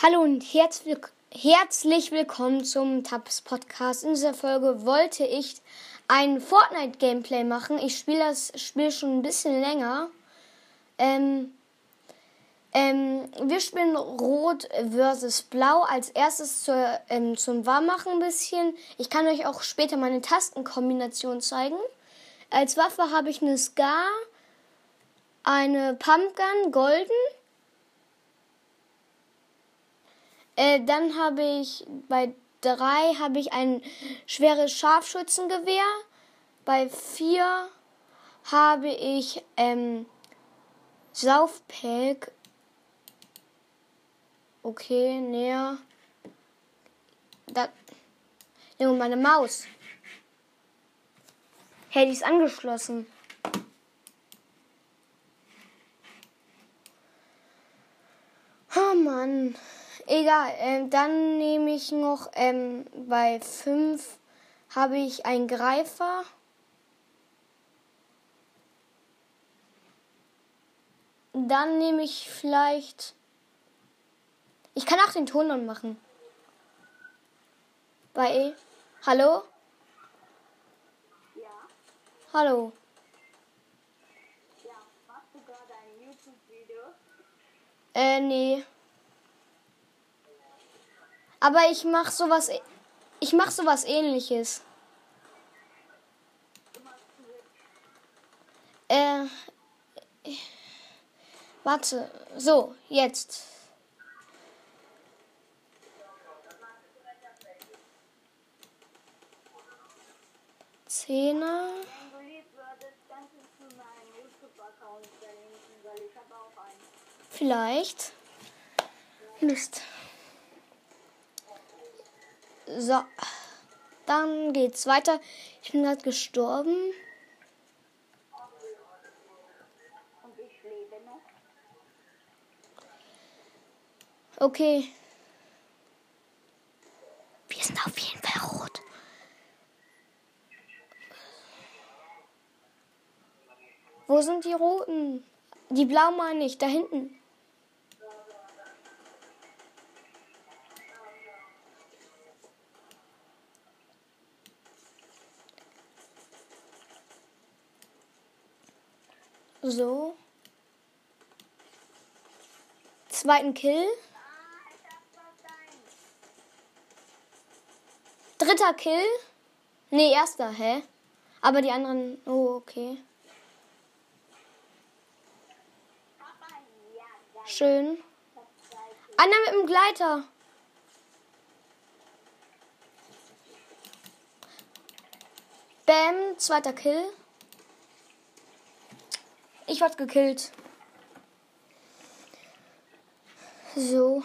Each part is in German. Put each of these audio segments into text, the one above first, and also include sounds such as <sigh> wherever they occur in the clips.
Hallo und herzlich, herzlich willkommen zum Tabs Podcast. In dieser Folge wollte ich ein Fortnite Gameplay machen. Ich spiele das Spiel schon ein bisschen länger. Ähm, ähm, wir spielen Rot versus Blau als erstes zur, ähm, zum Warmmachen ein bisschen. Ich kann euch auch später meine Tastenkombination zeigen. Als Waffe habe ich eine Scar, eine Pumpgun, golden Äh, dann habe ich bei drei habe ich ein schweres Scharfschützengewehr. Bei vier habe ich ähm, Saufpack. Okay, näher. Da. Junge, meine Maus. Hey, die ist angeschlossen. Oh Mann. Egal, ähm, dann nehme ich noch ähm, bei 5 habe ich einen Greifer. Dann nehme ich vielleicht. Ich kann auch den Ton dann machen. Bei E. Hallo? Ja. Hallo. Ja, machst du gerade ein YouTube-Video? Äh, nee. Aber ich mach sowas. Ich mach sowas ähnliches. Äh. Warte. So, jetzt. Zehner. Wenn du lieb würdest, kannst du meinen YouTube-Account verlinken, weil ich habe auch einen. Vielleicht. Mist. So. Dann geht's weiter. Ich bin gerade gestorben. Okay. Wir sind auf jeden Fall rot. Wo sind die roten? Die blau meine ich, da hinten. So. Zweiten Kill. Dritter Kill. Nee, erster, hä? Aber die anderen. Oh, okay. Schön. Einer mit dem Gleiter. Bam, zweiter Kill. Ich wurde gekillt. So.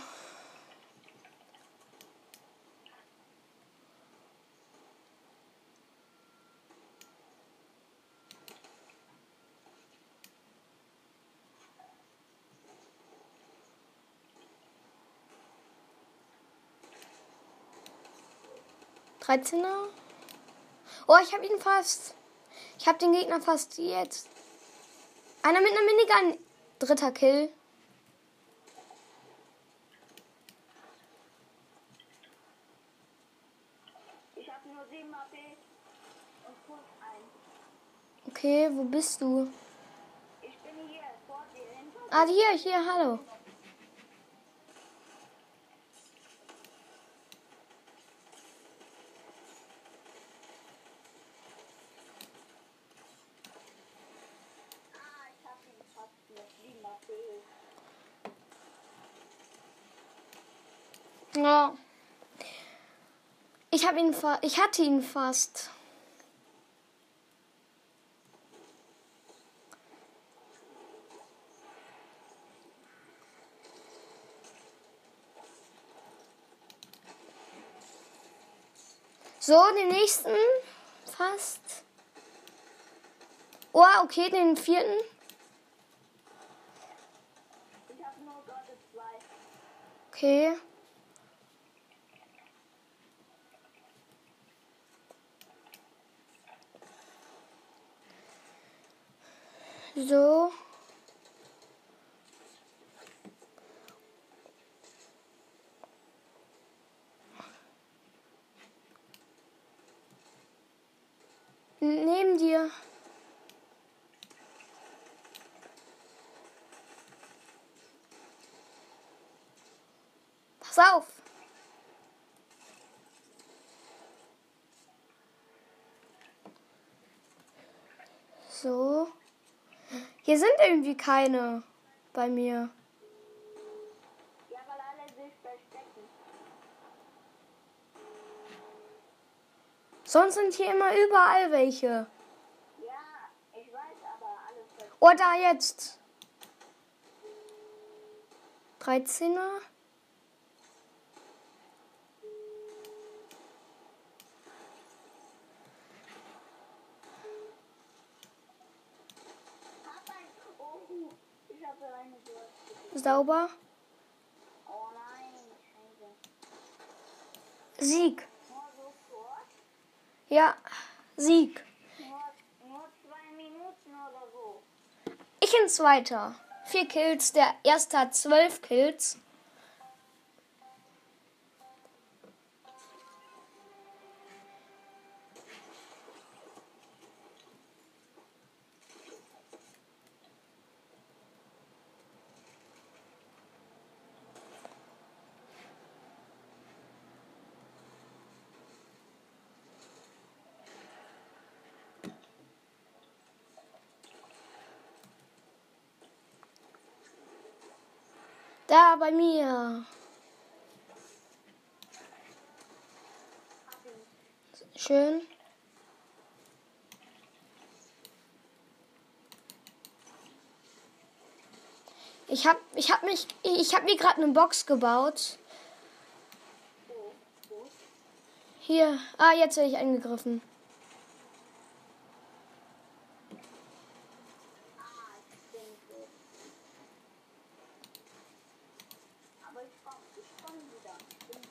Dreizehner. Oh, ich habe ihn fast. Ich habe den Gegner fast jetzt. Einer mit einer Minigun. Dritter Kill. Ich hab nur 7 AP und Puls 1. Okay, wo bist du? Ich bin hier vor dir. Ah, hier, hier, hallo. Ah, ich hab ihn fast mit 7 AP. Ja. Ich habe ihn fa ich hatte ihn fast. So, den nächsten fast. Oh, okay, den vierten. Ich hab nur gerade 2. Okay. So. Neben dir. Pass auf. Hier sind irgendwie keine bei mir. Sonst sind hier immer überall welche. Ja, ich weiß, aber alles. Oh, jetzt. 13er. Hab ein. Oh, ich habe eine gehört. Sauber. Sieg. Ja, Sieg. Ich in zweiter. Vier Kills. Der erste hat zwölf Kills. Da bei mir. Schön. Ich hab, ich hab mich, ich hab mir gerade eine Box gebaut. Hier, ah, jetzt werde ich angegriffen. Ah, ich denke. Aber ich komm, ich komm wieder. Ich bin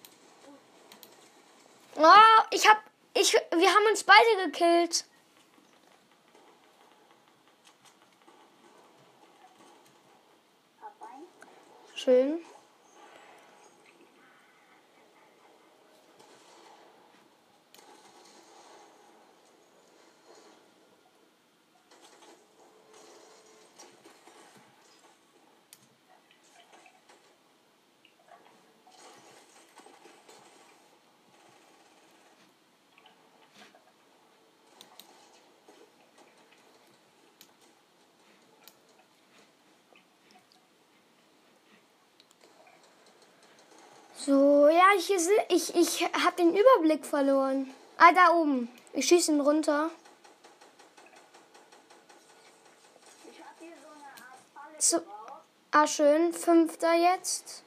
gut. Oh, ich hab, ich, wir gekillt. Schön. So, ja, ich, ich, ich habe den Überblick verloren. Ah, da oben. Ich schieße ihn runter. So. Ah, schön. Fünfter jetzt.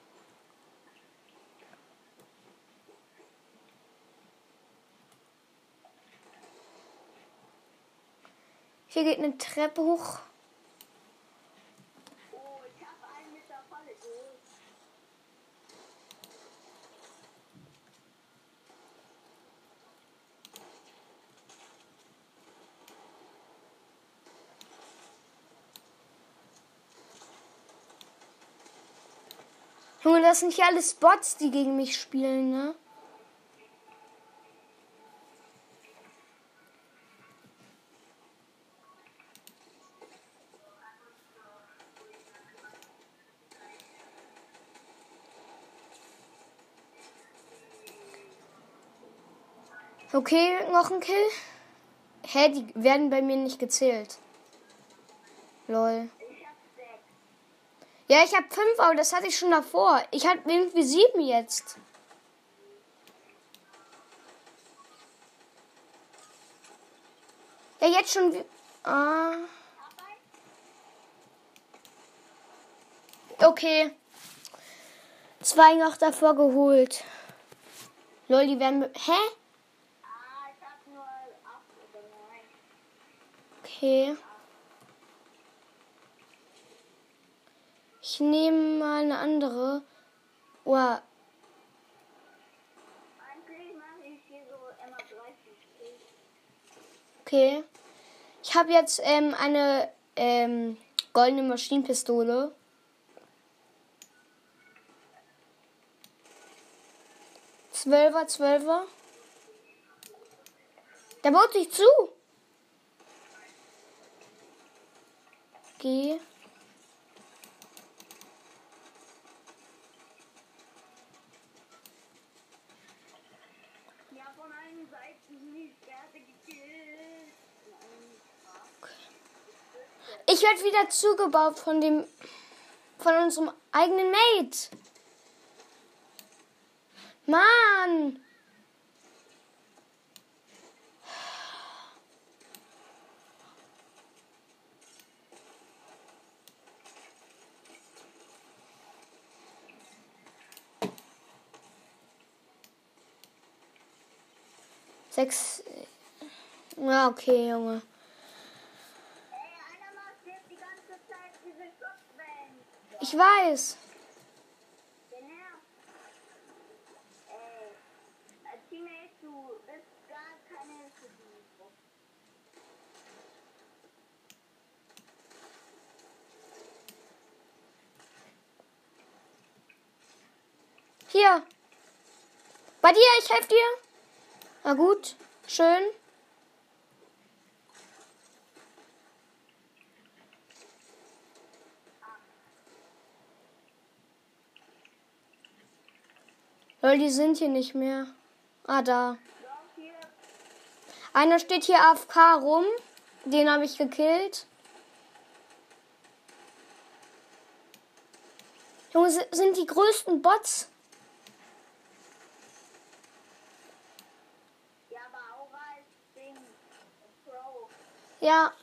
Hier geht eine Treppe hoch. Oh, ich hab einen mit der Falle geholt. Junge, das sind hier alles Bots, die gegen mich spielen, ne? Okay, noch ein Kill. Hä, die werden bei mir nicht gezählt. Lol. Ja, ich habe fünf, aber das hatte ich schon davor. Ich habe irgendwie sieben jetzt. Ja, jetzt schon. Ah. Okay. Zwei noch davor geholt. Lol, die werden. Hä? Ah, ich hab nur acht oder neun. Okay. Ich nehme mal eine andere. Wow. Okay. Ich habe jetzt ähm, eine ähm, goldene Maschinenpistole. Zwölfer, Zwölfer. Der baut sich zu. Geh. Okay. Ich werde wieder zugebaut von dem. von unserem eigenen Mate. Mann! Sechs. Ja, okay, Junge. Ey, einer macht jetzt die ganze Zeit diese Schutzwellen. Ich weiß. Der nervt. Ey, als Teammate, du bist gar keine Hilfe für mich. Hier. Bei dir, ich helfe dir. Na gut, schön. Lol, die sind hier nicht mehr. Ah, da. Einer steht hier AFK rum. Den habe ich gekillt. Junge, si- sind die größten Bots. Ja.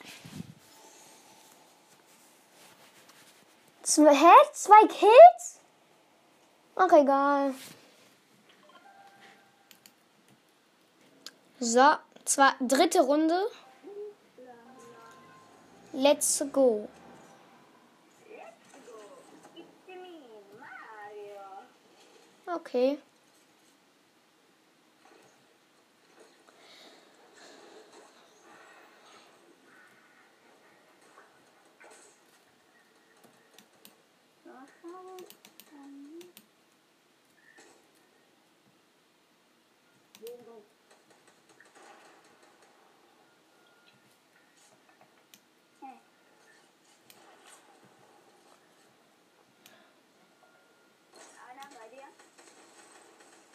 Zwei, hä? Zwei Kills? Ach, egal. So, zwar dritte Runde. Let's go. Okay.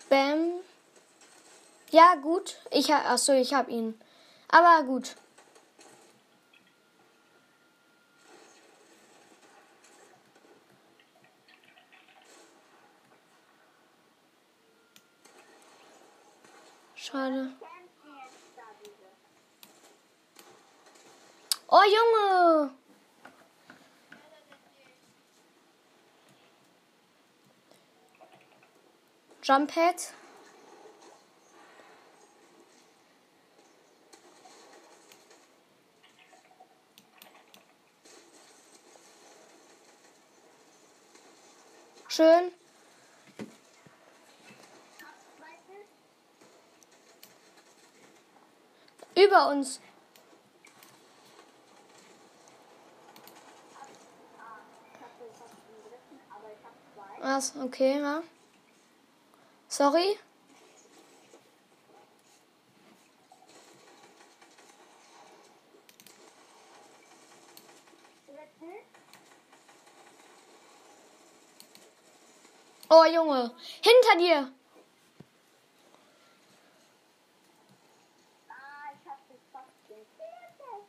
Bam. Ja, gut. Ich Achso, ich hab ihn. Aber gut. Schade. Kämpfen jetzt da diese. Oh, Junge! Jump Head. Schön. Über uns. Was? Okay, ja. Sorry. Oh, Junge. Hinter dir. Ah, ich hab das fast den vierten.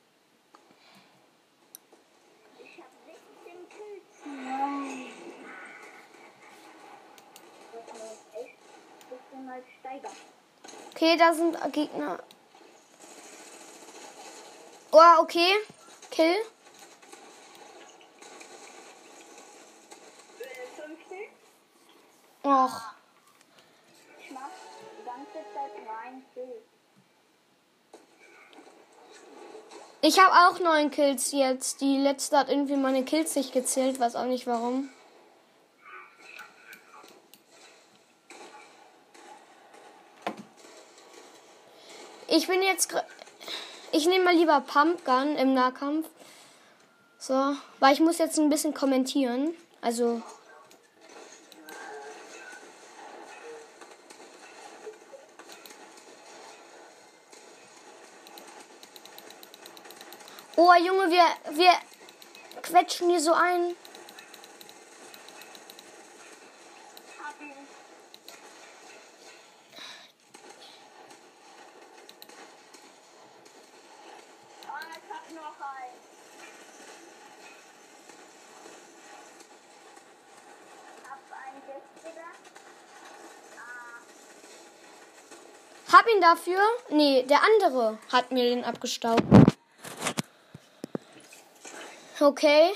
Ich hab 16 Kills. Nein. Das muss echt ein bisschen mal steigern. Okay, da sind Gegner. Oh, okay. Kill. 15. Och. Ich mach habe auch neun Kills jetzt. Die letzte hat irgendwie meine Kills nicht gezählt, weiß auch nicht warum. Ich bin jetzt. Ich nehme mal lieber Pumpgun im Nahkampf. So, weil ich muss jetzt ein bisschen kommentieren. Also. Oh, Junge, wir, wir quetschen hier so ein. Hab ihn. Oh, ich hab noch einen. Hab einen Giftiger. Ah, Ihn dafür. Nee, der andere hat mir den abgestaubt. Okay.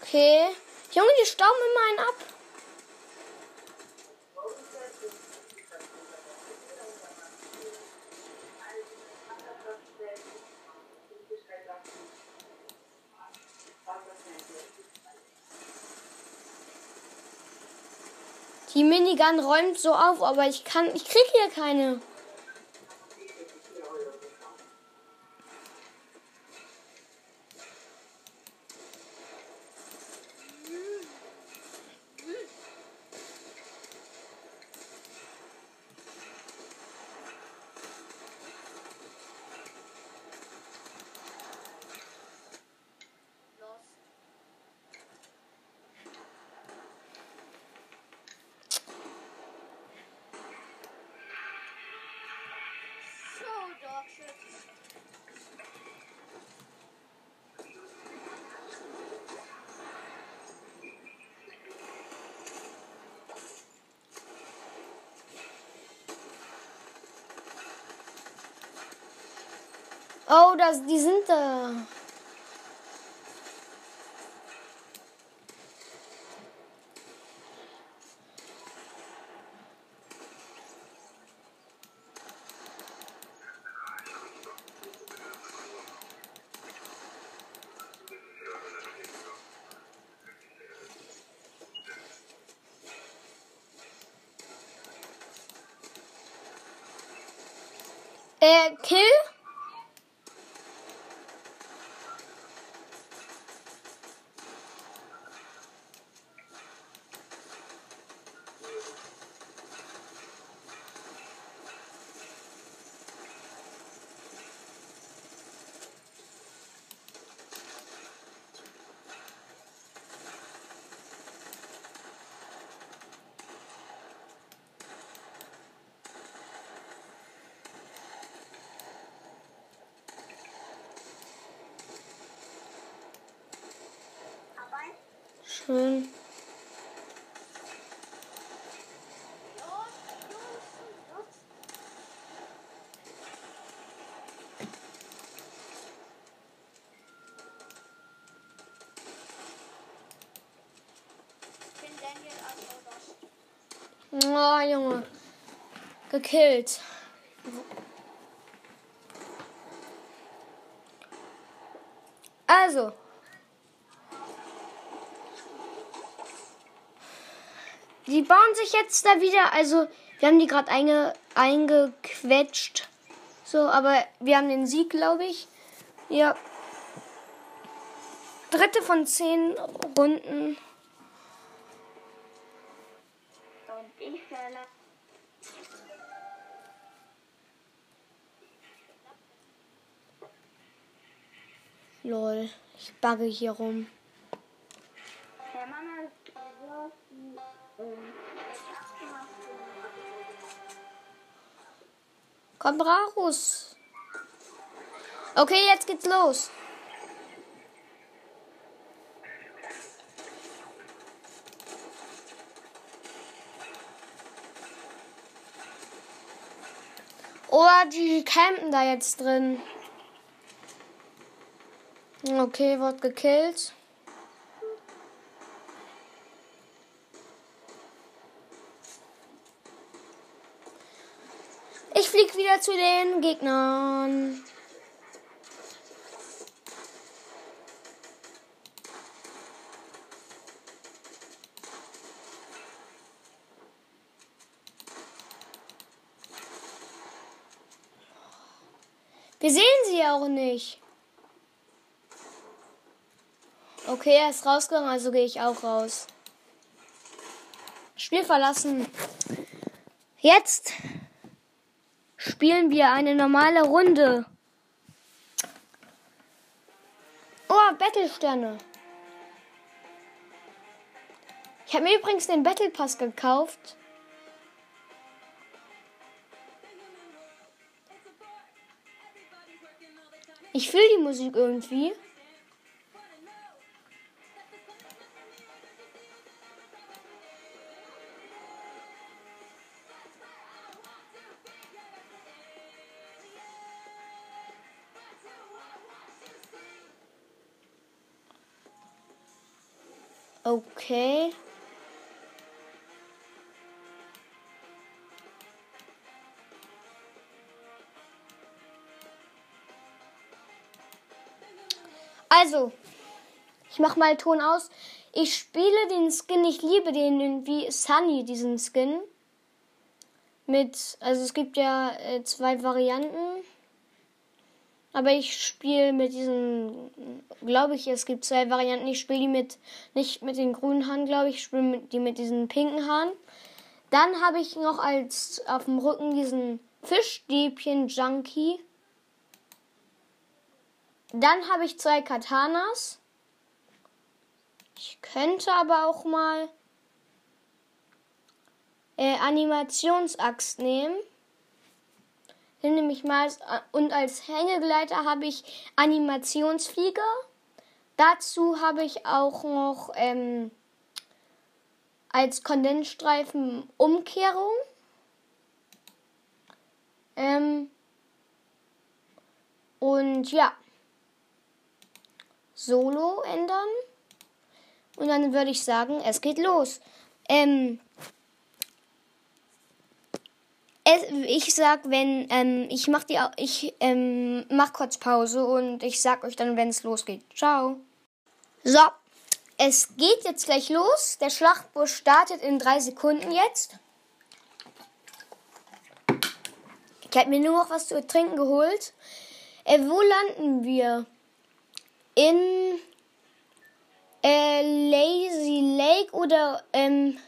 Okay. Junge, die stauben immer einen ab. Die Minigun räumt so auf, aber ich kann, ich krieg hier keine. Oh, das, die sind da. Äh, Kill? Oh, Junge. Gekillt. Also. Die bauen sich jetzt da wieder. Also, wir haben die gerade einge, eingequetscht. So, aber wir haben den Sieg, glaube ich. Ja. Dritte von zehn Runden. Lol. Ich bagge hier rum. Mama abgemacht. Komm raus. Okay, jetzt geht's los. Oh, die campen da jetzt drin. Okay, wird gekillt. Ich flieg wieder zu den Gegnern. Wir sehen sie auch nicht. Okay, er ist rausgegangen, also gehe ich auch raus. Spiel verlassen. Jetzt spielen wir eine normale Runde. Oh, Battlesterne. Ich habe mir übrigens den Battle Pass gekauft. Ich fühle die Musik irgendwie. Okay. Also, ich mach mal Ton aus. Ich spiele den Skin, ich liebe den irgendwie Sunny, diesen Skin. Mit, also es gibt ja äh, zwei Varianten. Aber ich spiele mit diesen, glaube ich, es gibt zwei Varianten. Ich spiele die mit, nicht mit den grünen Haaren, glaube ich, ich spiele die mit diesen pinken Haaren. Dann habe ich noch als auf dem Rücken diesen Fischstäbchen Junkie. Dann habe ich zwei Katanas. Ich könnte aber auch mal äh, Animationsaxt nehmen. Den nehme ich mal und als Hängegleiter habe ich Animationsflieger. Dazu habe ich auch noch ähm, als Kondensstreifen Umkehrung. Ähm, und ja. Solo ändern. Und dann würde ich sagen, es geht los. Ähm, es, ich sag, wenn ähm, ich mach die, ich ähm, mach kurz Pause und ich sag euch dann, wenn es losgeht. Ciao. So, es geht jetzt gleich los. Der Schlachtbus startet in drei Sekunden jetzt. Ich habe mir nur noch was zu trinken geholt. Äh, wo landen wir? in äh, Lazy Lake oder ähm,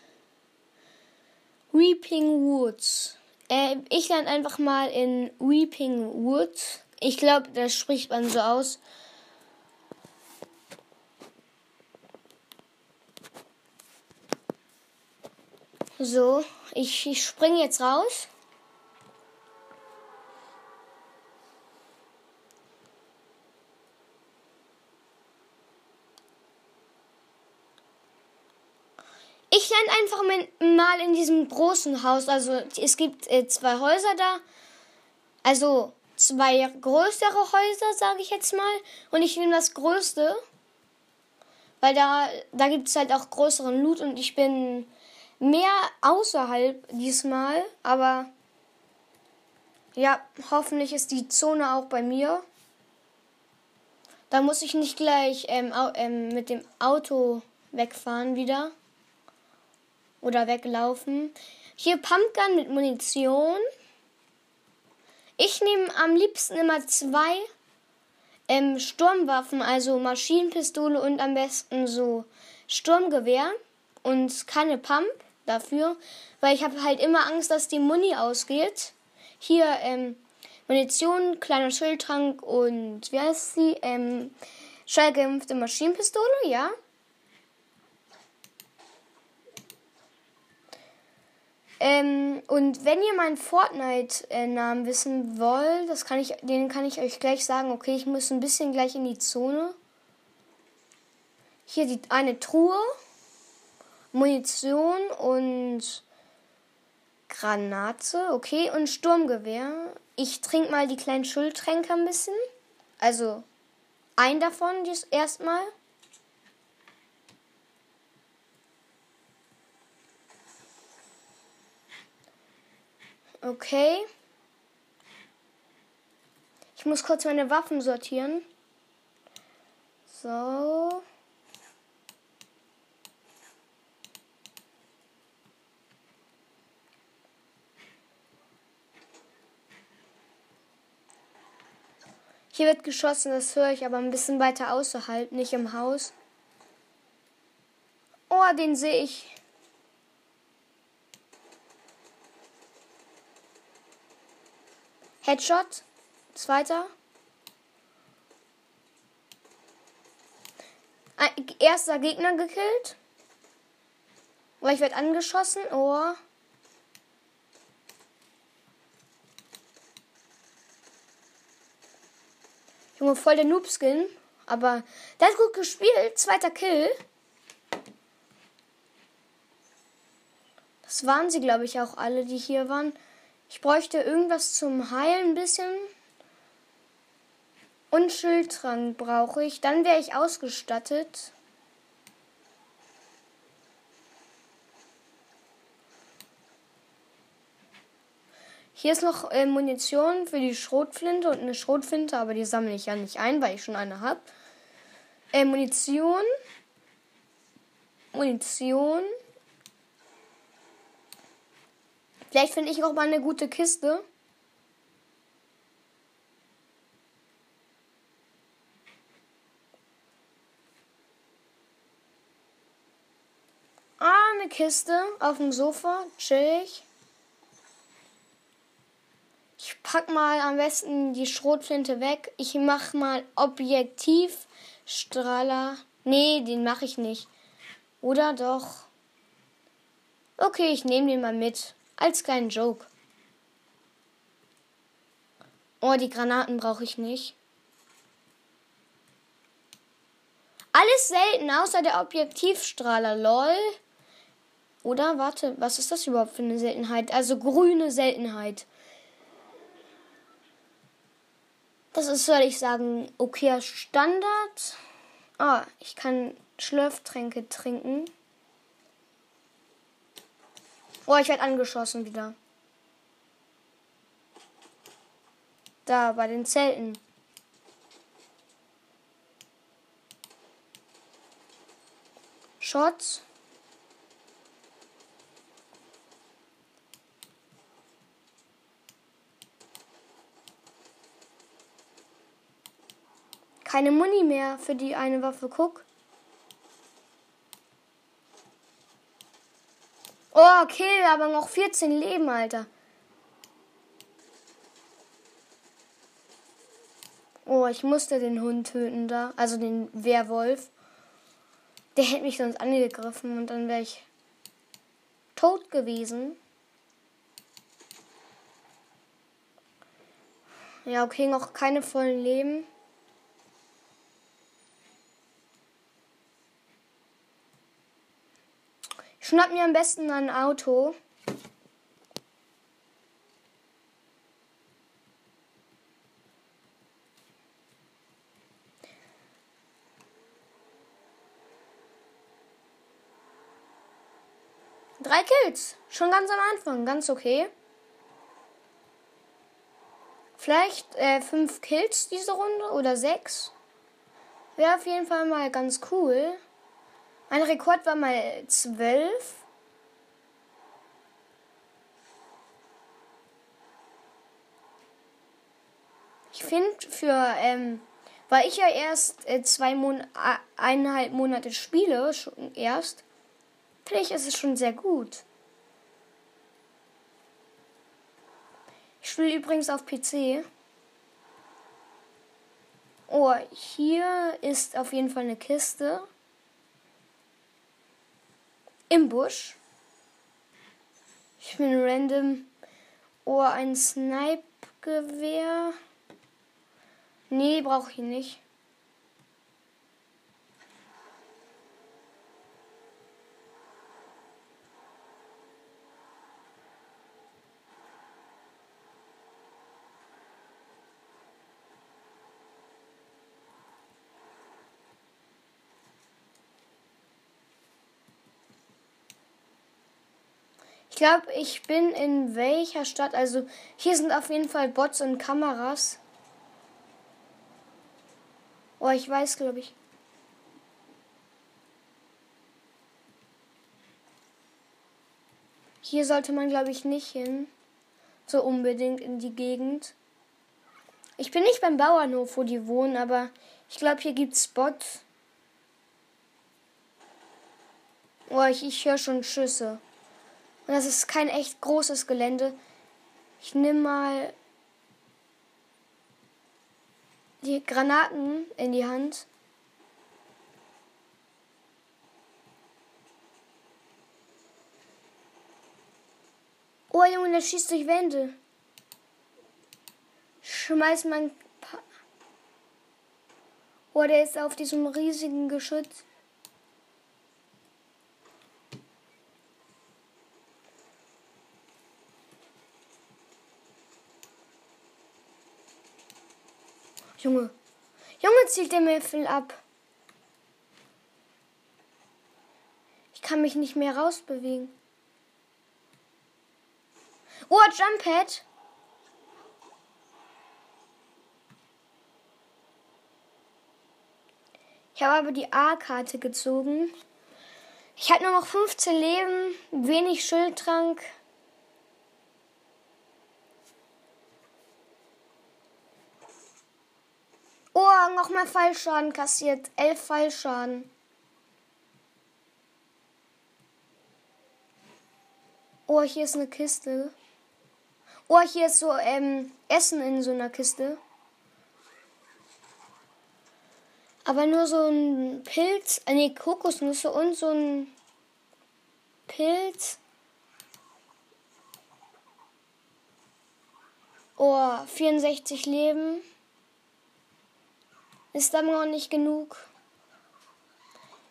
Weeping Woods. Äh, ich lande einfach mal in Weeping Woods. Ich glaube, das spricht man so aus. So, ich, ich springe jetzt raus. Ich lande einfach mal in diesem großen Haus. Also es gibt äh, zwei Häuser da. Also zwei größere Häuser, sage ich jetzt mal. Und ich nehme das größte. Weil da, da gibt es halt auch größeren Loot und ich bin mehr außerhalb diesmal. Aber ja, hoffentlich ist die Zone auch bei mir. Da muss ich nicht gleich ähm, ähm, mit dem Auto wegfahren wieder oder weglaufen. Hier Pumpgun mit Munition. Ich nehme am liebsten immer zwei ähm, Sturmwaffen, also Maschinenpistole und am besten so Sturmgewehr und keine Pump dafür, weil ich habe halt immer Angst, dass die Muni ausgeht. Hier ähm, Munition, kleiner Schildtrank und wie heißt sie? Ähm, schallgeimpfte Maschinenpistole, ja. Ähm, und wenn ihr meinen Fortnite-Namen wissen wollt, das kann ich, den kann ich euch gleich sagen. Okay, ich muss ein bisschen gleich in die Zone. Hier die eine Truhe, Munition und Granate, okay, und Sturmgewehr. Ich trinke mal die kleinen Schultränke ein bisschen. Also ein davon erstmal. Okay. Ich muss kurz meine Waffen sortieren. So. Hier wird geschossen, das höre ich aber ein bisschen weiter außerhalb, nicht im Haus. Oh, den sehe ich. Headshot. Zweiter. Erster Gegner gekillt. Oh, ich werde angeschossen. Oh. Junge, voll der Noob-Skin. Aber der hat gut gespielt. Zweiter Kill. Das waren sie, glaube ich, auch alle, die hier waren. Ich bräuchte irgendwas zum Heilen ein bisschen. Und Schildtrank brauche ich. Dann wäre ich ausgestattet. Hier ist noch äh, Munition für die Schrotflinte und eine Schrotflinte, aber die sammle ich ja nicht ein, weil ich schon eine habe. Äh, Munition. Munition. Vielleicht finde ich auch mal eine gute Kiste. Ah, eine Kiste auf dem Sofa. Chillig. Ich pack mal am besten die Schrotflinte weg. Ich mach mal Objektivstrahler. Nee, den mache ich nicht. Oder doch? Okay, ich nehme den mal mit. Als kleinen Joke. Oh, die Granaten brauche ich nicht. Alles selten, außer der Objektivstrahler. Lol. Oder warte, was ist das überhaupt für eine Seltenheit? Also grüne Seltenheit. Das ist, soll ich sagen, okayer Standard. Ah, ich kann Schlürftränke trinken. Oh, ich werde angeschossen wieder. Da, bei den Zelten. Shots. Keine Muni mehr für die eine Waffe. Guck. Oh, okay, aber noch 14 Leben, Alter. Oh, ich musste den Hund töten da. Also den Werwolf. Der hätte mich sonst angegriffen und dann wäre ich tot gewesen. Ja, okay, noch keine vollen Leben. Schnapp mir am besten ein Auto. Drei Kills. Schon ganz am Anfang. Ganz okay. Vielleicht äh, fünf Kills diese Runde oder sechs. Wäre auf jeden Fall mal ganz cool. Mein Rekord war mal zwölf. Ich finde für, ähm, weil ich ja erst äh, zwei Mon eineinhalb Monate spiele, schon erst, finde ich, ist es schon sehr gut. Ich spiele übrigens auf PC. Oh, hier ist auf jeden Fall eine Kiste. Im Busch. Ich bin random. Oh, ein Snipe-Gewehr. Nee, brauche ich nicht. Glaube, ich bin in welcher Stadt? Also hier sind auf jeden Fall Bots und Kameras. Oh, ich weiß, glaube ich. Hier sollte man, glaube ich, nicht hin. So unbedingt in die Gegend. Ich bin nicht beim Bauernhof, wo die wohnen, aber ich glaube, hier gibt es Bots. Oh, ich, ich höre schon Schüsse. Und das ist kein echt großes Gelände. Ich nehme mal die Granaten in die Hand. Oh, Junge, der schießt durch Wände. Schmeiß mein. Pa oh, der ist auf diesem riesigen Geschütz. Junge. Junge, zielt der viel ab. Ich kann mich nicht mehr rausbewegen. Oh, Jumppad. Ich habe aber die A-Karte gezogen. Ich hatte nur noch 15 Leben, wenig Schildtrank. Oh, nochmal Fallschaden kassiert. Elf Fallschaden. Oh, hier ist eine Kiste. Oh, hier ist so ähm, Essen in so einer Kiste. Aber nur so ein Pilz, äh, nee, Kokosnüsse und so ein Pilz. Oh, 64 Leben. Ist aber noch nicht genug.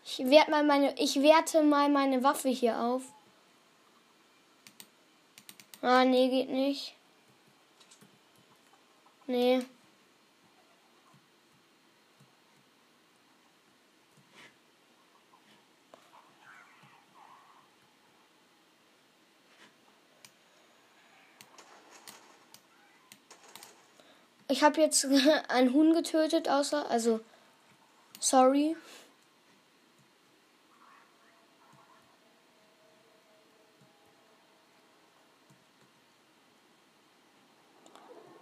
Ich werte mal meine, ich werte mal meine Waffe hier auf. Ah, nee, geht nicht. Nee. Ich habe jetzt <laughs> einen Huhn getötet, außer, also, sorry.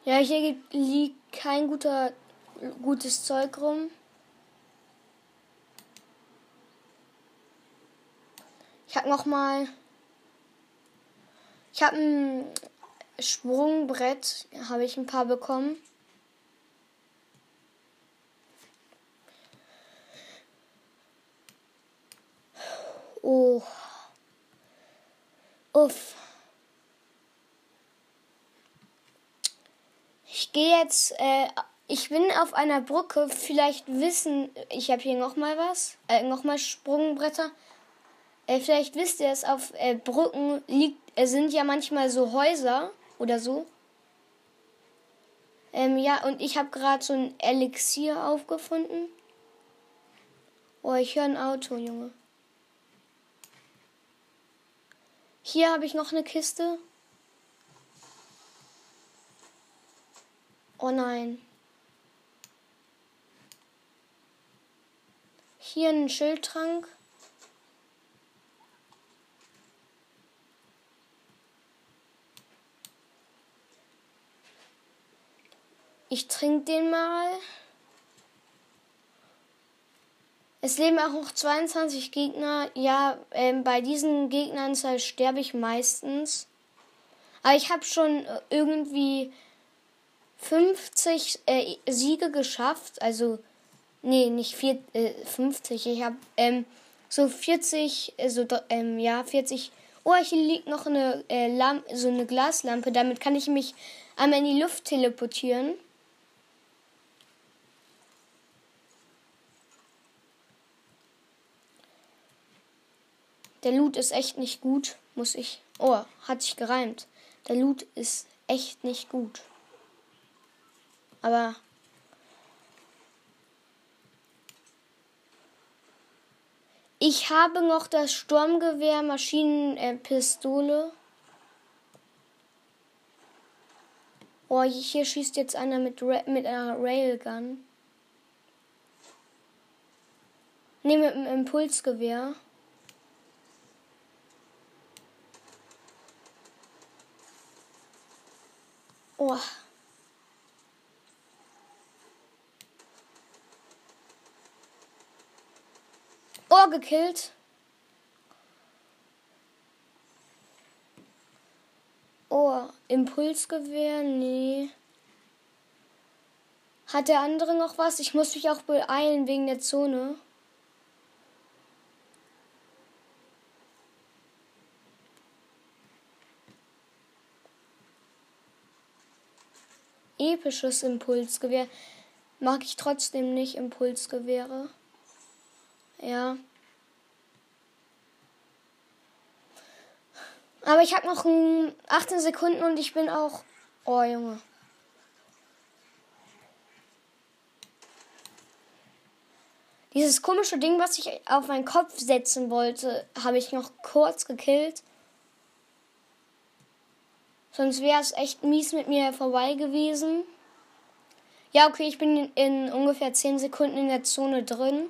Ja, hier liegt kein guter, gutes Zeug rum. Ich habe noch mal, ich habe ein Sprungbrett, habe ich ein paar bekommen. Oh. Uff. Ich gehe jetzt, äh, ich bin auf einer Brücke. Vielleicht wissen, ich habe hier noch mal was, äh, noch mal Sprungbretter. Äh, vielleicht wisst ihr es, auf äh, Brücken liegt, äh, sind ja manchmal so Häuser oder so. Ähm, ja, und ich habe gerade so ein Elixier aufgefunden. Oh, ich höre ein Auto, Junge. Hier habe ich noch eine Kiste. Oh nein. Hier ein Schildtrank. Ich trinke den mal. Es leben auch noch 22 Gegner. Ja, ähm, bei diesen Gegnern sterbe ich meistens. Aber ich habe schon äh, irgendwie 50 äh, Siege geschafft. Also, nee, nicht vier, äh, 50. Ich habe ähm, so 40, äh, ähm, ja, 40. Oh, hier liegt noch eine, äh, so eine Glaslampe. Damit kann ich mich einmal in die Luft teleportieren. Der Loot ist echt nicht gut, muss ich. Oh, hat sich gereimt. Der Loot ist echt nicht gut. Aber ich habe noch das Sturmgewehr Maschinenpistole. oh, hier schießt jetzt einer mit, Ra mit einer Railgun. Ne, mit einem Impulsgewehr. Oh. Oh, gekillt. Oh, Impulsgewehr? Nee. Hat der andere noch was? Ich muss mich auch beeilen wegen der Zone. Episches Impulsgewehr. Mag ich trotzdem nicht Impulsgewehre. Ja. Aber ich habe noch 18 Sekunden und ich bin auch. Oh, Junge. Dieses komische Ding, was ich auf meinen Kopf setzen wollte, habe ich noch kurz gekillt. Sonst wäre es echt mies mit mir vorbei gewesen. Ja, okay, ich bin in ungefähr 10 Sekunden in der Zone drin.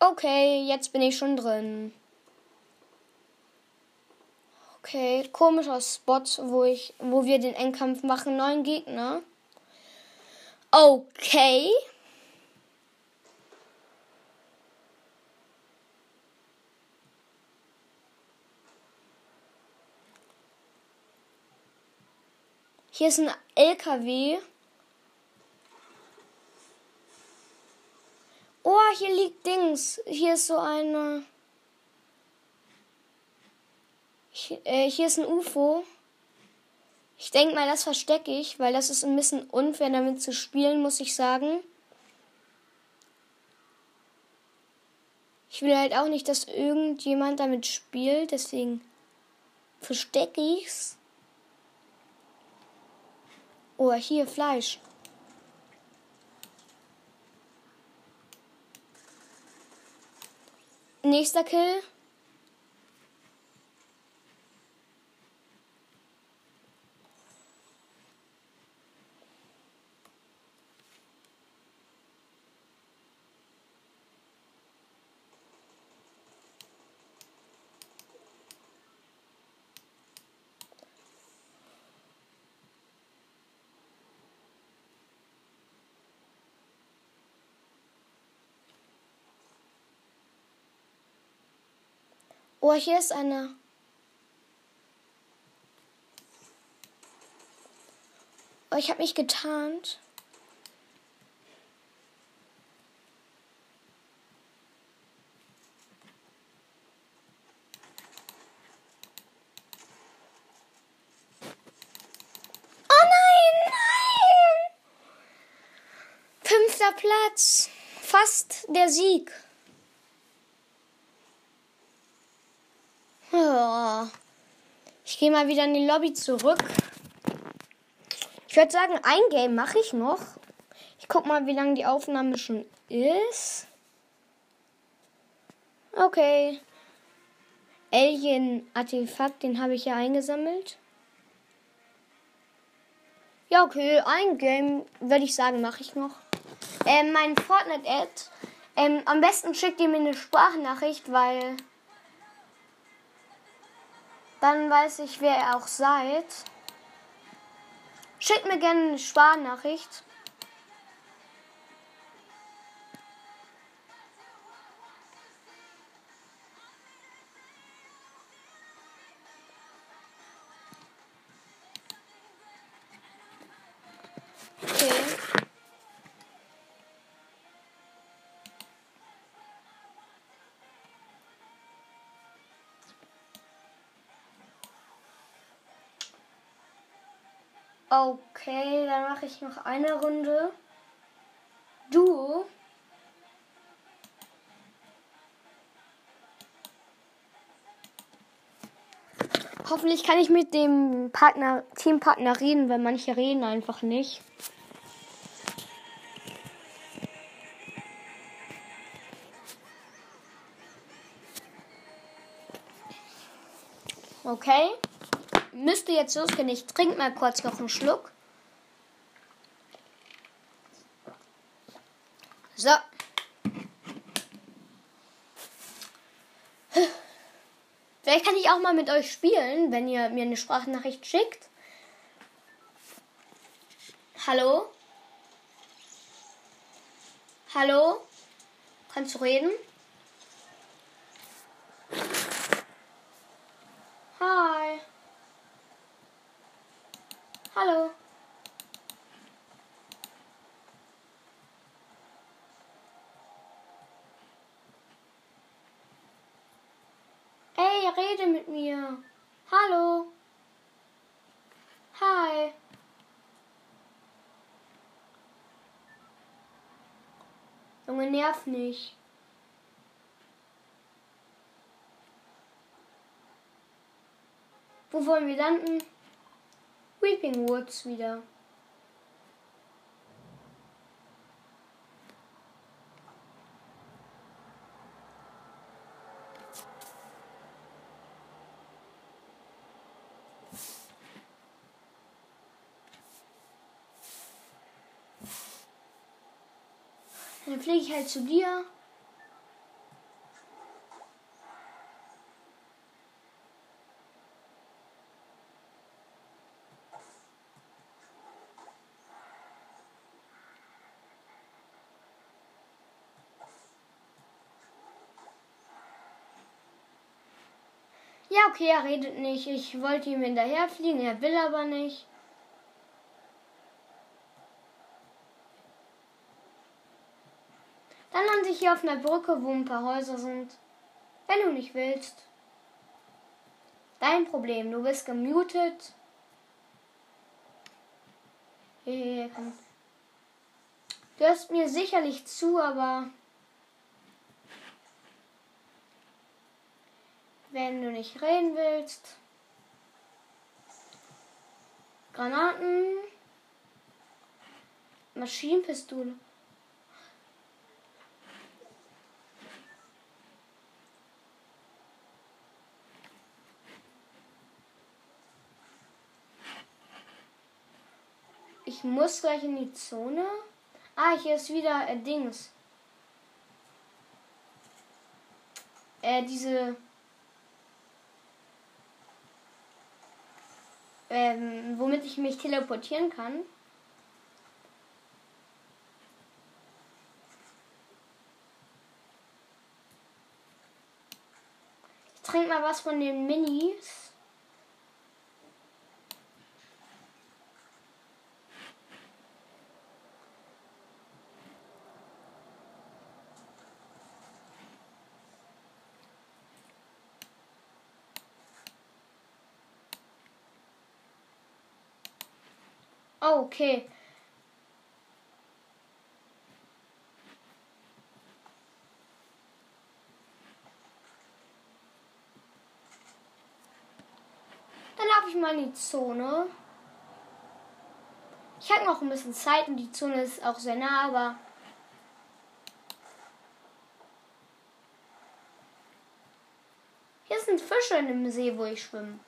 Okay, jetzt bin ich schon drin. Okay, komischer Spot, wo ich, wo wir den Endkampf machen. Neun Gegner. Okay. Hier ist ein LKW. Oh, hier liegt Dings. Hier ist so eine. Hier, äh, hier ist ein UFO. Ich denke mal, das verstecke ich, weil das ist ein bisschen unfair damit zu spielen, muss ich sagen. Ich will halt auch nicht, dass irgendjemand damit spielt, deswegen verstecke ich's. Oh, hier Fleisch. Nächster Kill. Oh, hier ist eine. Oh, ich habe mich getarnt. Oh nein, nein! Fünfter Platz. Fast der Sieg. Ich gehe mal wieder in die Lobby zurück. Ich würde sagen, ein Game mache ich noch. Ich guck mal, wie lange die Aufnahme schon ist. Okay. Alien-Artefakt, den habe ich ja eingesammelt. Ja, okay, ein Game, würde ich sagen, mache ich noch. Ähm, mein Fortnite-Ad. Ähm, am besten schickt ihr mir eine Sprachnachricht, weil dann weiß ich, wer ihr auch seid. Schickt mir gerne eine Sparnachricht. Okay, dann mache ich noch eine Runde. Du. Hoffentlich kann ich mit dem Partner, Teampartner reden, weil manche reden einfach nicht. Okay müsste jetzt losgehen. Ich trinke mal kurz noch einen Schluck. So. Vielleicht kann ich auch mal mit euch spielen, wenn ihr mir eine Sprachnachricht schickt. Hallo? Hallo? Kannst du reden? Hallo. Ey, rede mit mir. Hallo. Hi. Junge, nerv nicht. Wo wollen wir landen? Weeping Woods wieder. Dann fliege ich halt zu dir. Ja, okay, er redet nicht. Ich wollte ihm hinterherfliegen, er will aber nicht. Dann lande ich hier auf einer Brücke, wo ein paar Häuser sind. Wenn du nicht willst. Dein Problem, du bist gemutet. Hier, komm. Du hörst mir sicherlich zu, aber wenn du nicht reden willst. Granaten. Maschinenpistole. Muss gleich in die Zone. Ah, hier ist wieder äh, Dings. Äh, diese. Ähm, womit ich mich teleportieren kann. Ich trinke mal was von den Minis. Oh, okay. Dann laufe ich mal in die Zone. Ich habe noch ein bisschen Zeit und die Zone ist auch sehr nah, aber hier sind Fische in dem See, wo ich schwimme.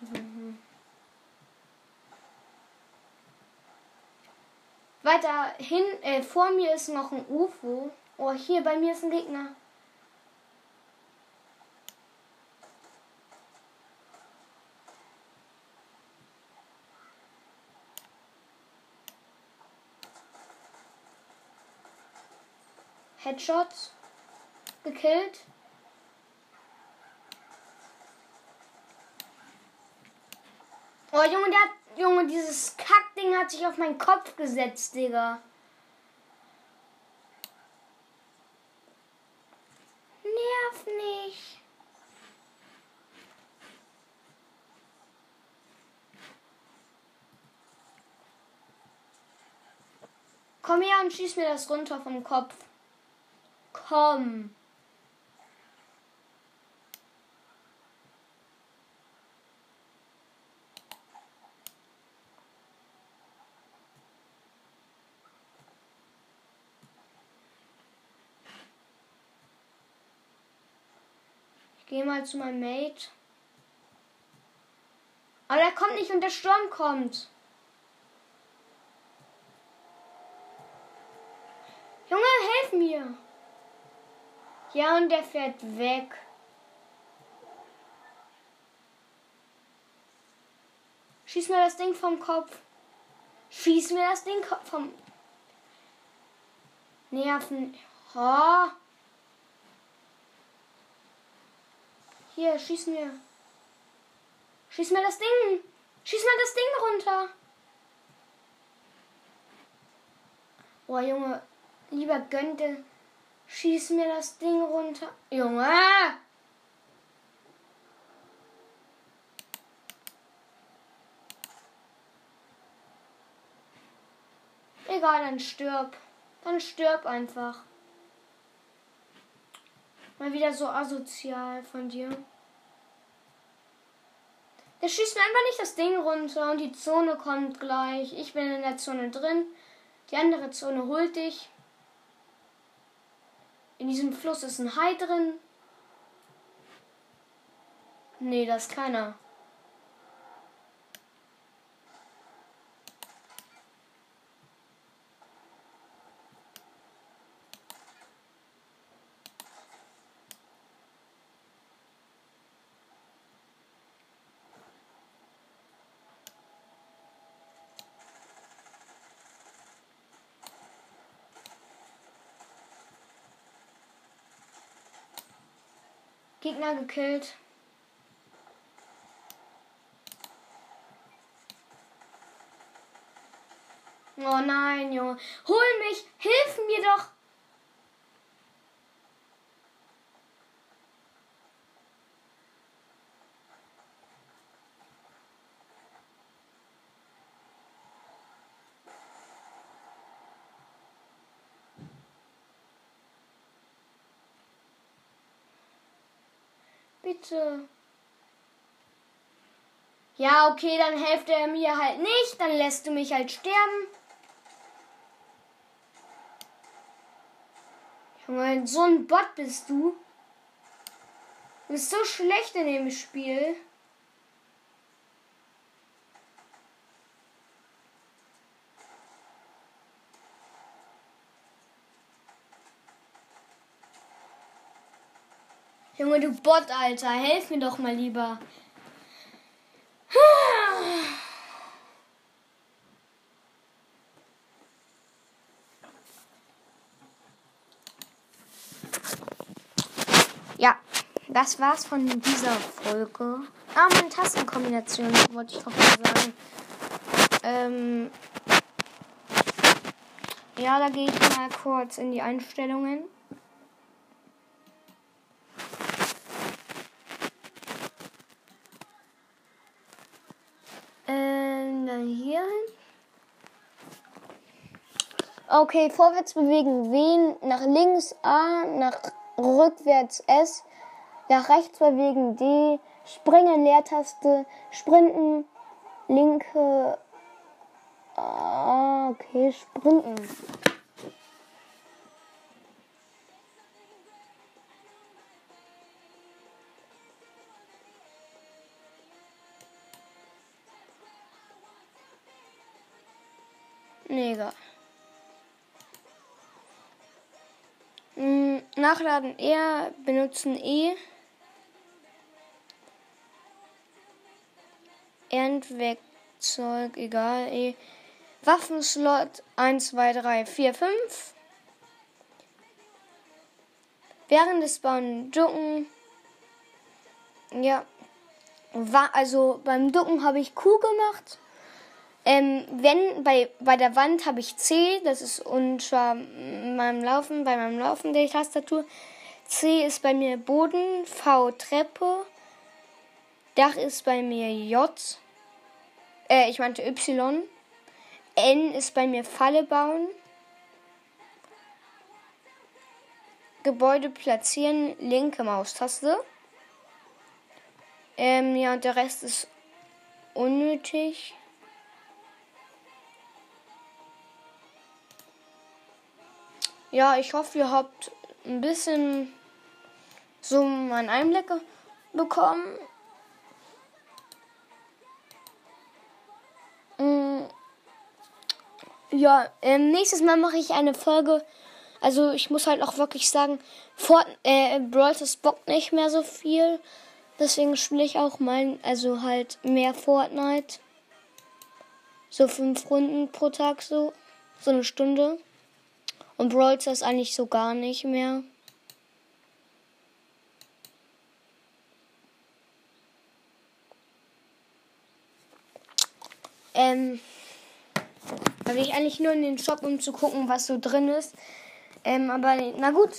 Mhm. Weiter hin, äh, vor mir ist noch ein UFO. Oh, hier bei mir ist ein Gegner. Headshots gekillt. Oh Junge, der hat, Junge, dieses Kackding hat sich auf meinen Kopf gesetzt, Digga. Nerv nicht. Komm her und schieß mir das runter vom Kopf. Komm. Gehe mal zu meinem Mate. Aber der kommt nicht und der Sturm kommt. Junge, helf mir. Ja, und der fährt weg. Schieß mir das Ding vom Kopf. Schieß mir das Ding vom Nerven. Oh. Hier, schieß mir. Schieß mir das Ding. Schieß mal das Ding runter. Boah, Junge, lieber gönnte. Schieß mir das Ding runter. Junge! Egal, dann stirb. Dann stirb einfach. Mal wieder so asozial von dir. Der schießt mir einfach nicht das Ding runter und die Zone kommt gleich. Ich bin in der Zone drin. Die andere Zone holt dich. In diesem Fluss ist ein Hai drin. Nee, da ist keiner. Gegner gekillt. Oh nein, Junge. Hol mich! Hilf mir doch! Bitte. Ja, okay, dann hilft er mir halt nicht. Dann lässt du mich halt sterben. Junge, so ein Bot bist du. Du bist so schlecht in dem Spiel. Junge, du Bot, Alter. Helf mir doch mal lieber. Ja, das war's von dieser Folge. Ah, meine Tastenkombination wollte ich doch mal sagen. Ähm, ja, da gehe ich mal kurz in die Einstellungen. Okay, vorwärts bewegen. W, nach links A, nach rückwärts S, nach rechts bewegen. D, springen. Leertaste, sprinten. Linke. Okay, sprinten. Nee, Nachladen R, benutzen E. Endwerkzeug, egal, E. Waffenslot 1, 2, 3, 4, 5. Während des Bauen ducken. Ja. War, also beim Ducken habe ich Q gemacht. Ähm, wenn bei, bei der Wand habe ich C, das ist unter meinem Laufen, bei meinem Laufen der Tastatur. C ist bei mir Boden, V Treppe, Dach ist bei mir J, äh, ich meinte Y, N ist bei mir Falle bauen, Gebäude platzieren, linke Maustaste. Ähm, ja, und der Rest ist unnötig. Ja, ich hoffe, ihr habt ein bisschen so einen Einblick bekommen. Mm. Ja, ähm, nächstes Mal mache ich eine Folge. Also ich muss halt auch wirklich sagen, Fort äh, Brawl bockt nicht mehr so viel. Deswegen spiele ich auch mal, also halt mehr Fortnite. So fünf Runden pro Tag so. So eine Stunde. Und Brawl ist eigentlich so gar nicht mehr. Ähm, da will ich eigentlich nur in den Shop, um zu gucken, was so drin ist. Ähm, aber na gut.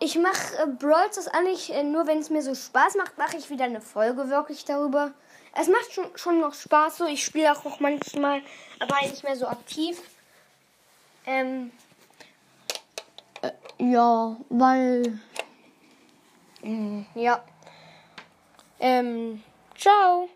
Ich mache äh, Brawl das eigentlich äh, nur, wenn es mir so Spaß macht, mache ich wieder eine Folge wirklich darüber. Es macht schon, schon noch Spaß so. Ich spiele auch noch manchmal, aber halt nicht mehr so aktiv. Ähm, äh, ja, weil. Mh, ja. Ähm, ciao.